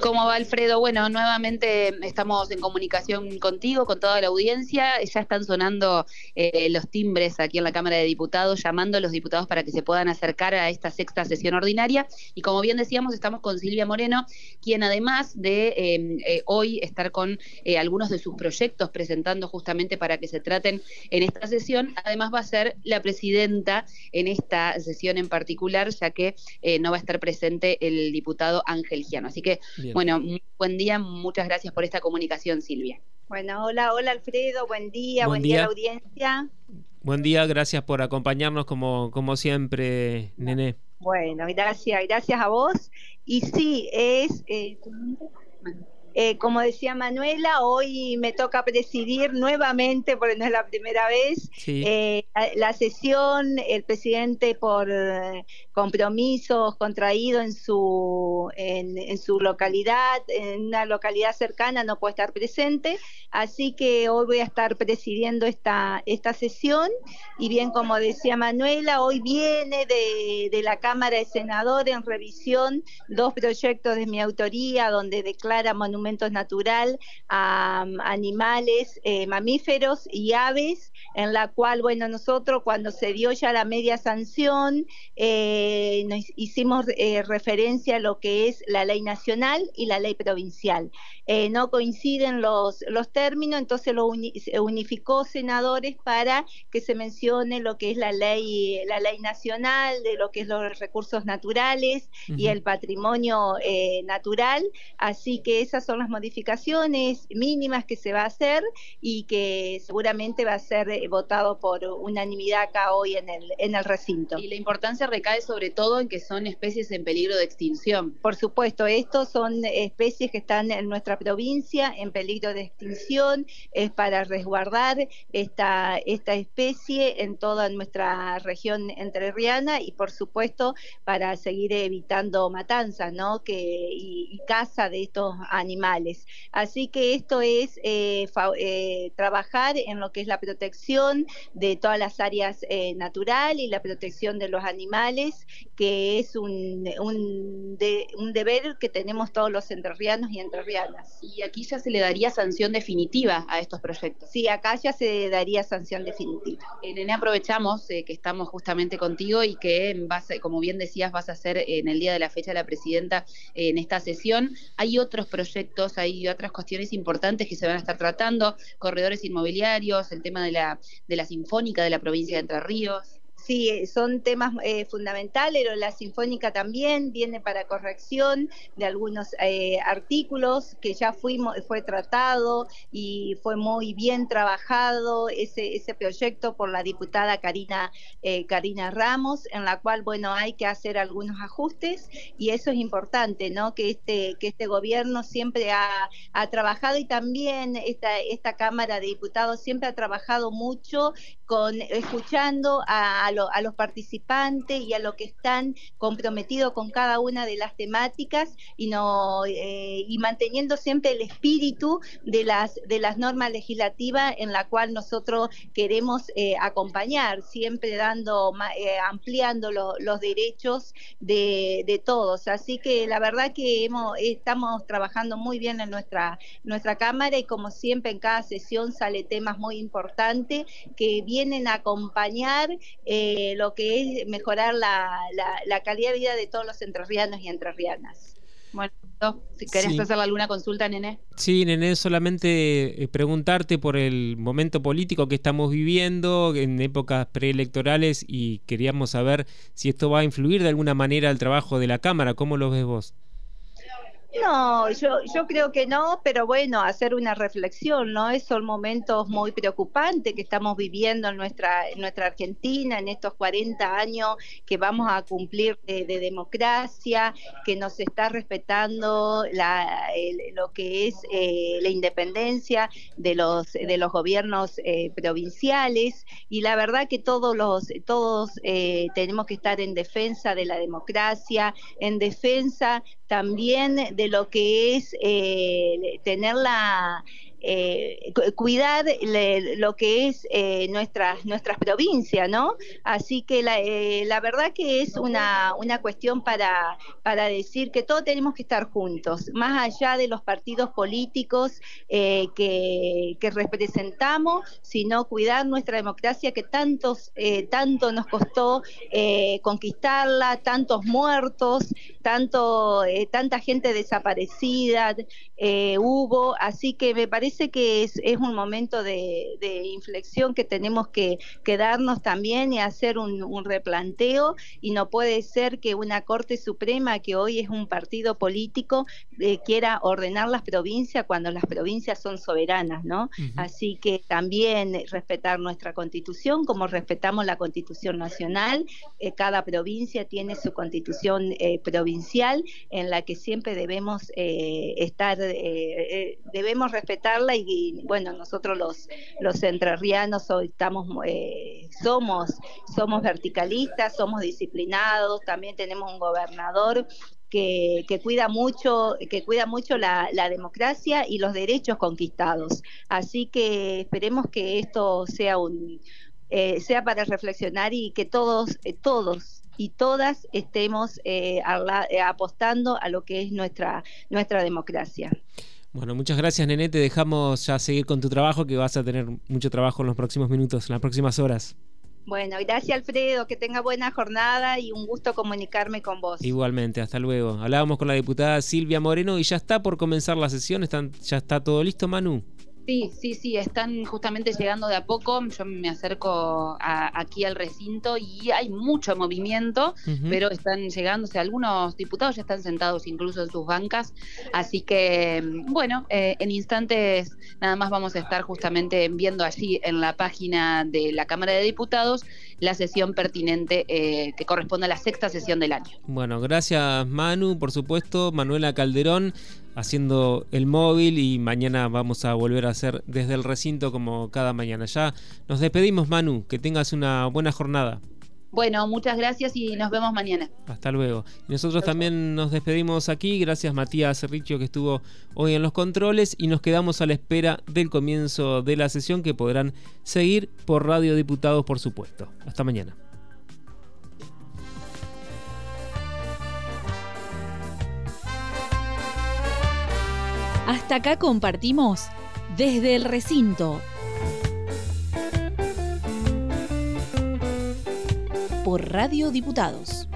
¿Cómo va Alfredo? Bueno, nuevamente estamos en comunicación contigo, con toda la audiencia. Ya están sonando eh, los timbres aquí en la Cámara de Diputados, llamando a los diputados para que se puedan acercar a esta sexta sesión ordinaria. Y como bien decíamos, estamos con Silvia Moreno, quien además de eh, eh, hoy estar con algunos de sus proyectos presentando justamente para que se traten en esta sesión, además va a ser la presidenta en esta sesión en particular, ya que no va a estar presente el diputado Ángel Giano. Así que bueno, buen día, muchas gracias por esta comunicación, Silvia. Bueno, hola, hola Alfredo, buen día, buen, día. a la audiencia. Buen día, gracias por acompañarnos como, como siempre, Nené. Bueno, gracias, gracias a vos. Y sí, es... Eh, eh, como decía Manuela, hoy me toca presidir nuevamente, porque no es la primera vez, eh, la, sesión, el presidente por eh, compromisos contraído en su, en, su localidad, en una localidad cercana, no puede estar presente, así que hoy voy a estar presidiendo esta, esta sesión. Y bien como decía Manuela, hoy viene de, de la Cámara de Senadores en revisión dos proyectos de mi autoría donde declara natural a animales, eh, mamíferos y aves, en la cual, bueno, nosotros cuando se dio ya la media sanción, eh, hicimos eh, referencia a lo que es la ley nacional y la ley provincial. no coinciden los, los términos, entonces lo unificó senadores para que se mencione lo que es la ley, la ley nacional, de lo que es los recursos naturales y el patrimonio natural. Así que esas son las modificaciones mínimas que se va a hacer y que seguramente va a ser eh, votado por unanimidad acá hoy en el, en el recinto. Y la importancia recae sobre todo en que son especies en peligro de extinción. Por supuesto, estos son especies que están en nuestra provincia en peligro de extinción, es para resguardar esta, esta especie en toda nuestra región entrerriana y por supuesto para seguir evitando matanzas ¿no? que, y caza de estos animales Así que esto es eh, eh, trabajar en lo que es la protección de todas las áreas eh, naturales y la protección de los animales, que es un, un, deber que tenemos todos los entrerrianos y entrerrianas. Y aquí ya se le daría sanción definitiva a estos proyectos. Sí, acá ya se daría sanción definitiva. En aprovechamos que estamos justamente contigo y que, vas, como bien decías, vas a ser en el día de la fecha la presidenta en esta sesión. Hay otros proyectos hay otras cuestiones importantes que se van a estar tratando, corredores inmobiliarios, el tema de la, de la Sinfónica de la provincia de Entre Ríos. Sí, eh, son temas eh, fundamentales, pero la Sinfónica también viene para corrección de algunos eh, artículos que ya fuimos, fue tratado y fue muy bien trabajado ese, ese proyecto por la diputada Karina, Karina Ramos, en la cual, bueno, hay que hacer algunos ajustes y eso es importante, ¿no? Que este, que este gobierno siempre ha, ha trabajado y también esta, esta Cámara de Diputados siempre ha trabajado mucho escuchando a los participantes y a los que están comprometidos con cada una de las temáticas y, no, eh, y manteniendo siempre el espíritu de las, de las normas legislativas en la cual nosotros queremos eh, acompañar, siempre dando, eh, ampliando los derechos de, todos. Así que la verdad que hemos, estamos trabajando muy bien en nuestra, nuestra Cámara y como siempre en cada sesión sale temas muy importantes que vienen a acompañar eh, lo que es mejorar la, calidad de vida de todos los entrerrianos y entrerrianas. Bueno, si querés hacer alguna consulta, Nené. Sí, Nené, solamente eh, preguntarte por el momento político que estamos viviendo en épocas preelectorales y queríamos saber si esto va a influir de alguna manera al trabajo de la Cámara. ¿Cómo lo ves vos? No, yo, yo creo que no, pero bueno, hacer una reflexión, ¿no? Esos son momentos muy preocupantes que estamos viviendo en nuestra, en nuestra Argentina, en estos 40 años que vamos a cumplir de, democracia, que nos está respetando lo que es eh, la independencia de los, de los gobiernos eh, provinciales y la verdad que todos, los, todos eh, tenemos que estar en defensa de la democracia, en defensa también de lo que es eh, tener la, eh, cuidar lo que es eh, nuestras, nuestras provincias, ¿no? Así que la, eh, la verdad que es una, una cuestión para, para decir que todos tenemos que estar juntos, más allá de los partidos políticos que, que, representamos, sino cuidar nuestra democracia que tantos, tanto nos costó conquistarla, tantos muertos, tanto, tanta gente desaparecida hubo, así que me parece que es, es un momento de, inflexión que tenemos que, darnos también y hacer un, replanteo y no puede ser que una Corte Suprema, que hoy es un partido político, eh, quiera ordenar las provincias cuando las provincias son soberanas, ¿no? Así que también respetar nuestra constitución, como respetamos la constitución nacional, eh, cada provincia tiene su constitución eh, provincial en la que siempre debemos estar, debemos respetar y, bueno, nosotros los, los entrerrianos estamos, eh, somos, somos verticalistas, somos disciplinados, también tenemos un gobernador que, que, cuida mucho, que cuida mucho la, democracia y los derechos conquistados. Así que esperemos que esto sea un eh, sea para reflexionar y que todos, eh, todos y todas estemos apostando a lo que es nuestra, nuestra democracia. Bueno, muchas gracias, Nene. Te dejamos ya seguir con tu trabajo, que vas a tener mucho trabajo en los próximos minutos, en las próximas horas. Bueno, gracias Alfredo, que tenga buena jornada y un gusto comunicarme con vos. Igualmente, hasta luego. Hablábamos con la diputada Silvia Moreno y ya está por comenzar la sesión, Están, ya está todo listo, Manu. Sí, sí, sí, están justamente llegando de a poco. Yo me acerco aquí al recinto y hay mucho movimiento, pero están llegando, o sea, algunos diputados ya están sentados incluso en sus bancas. Así que, bueno, eh, en instantes nada más vamos a estar justamente viendo allí en la página de la Cámara de Diputados la sesión pertinente eh, que corresponde a la sexta sesión del año. Bueno, gracias Manu, por supuesto, Manuela Calderón haciendo el móvil y mañana vamos a volver a hacer desde el recinto como cada mañana. Ya nos despedimos Manu, que tengas una buena jornada. Bueno, muchas gracias y nos vemos mañana. Hasta luego. Nosotros también nos despedimos aquí. Gracias Matías Cerricho que estuvo hoy en los controles y nos quedamos a la espera del comienzo de la sesión que podrán seguir por Radio Diputados, por supuesto. Hasta mañana. Hasta acá compartimos desde el recinto por Radio Diputados.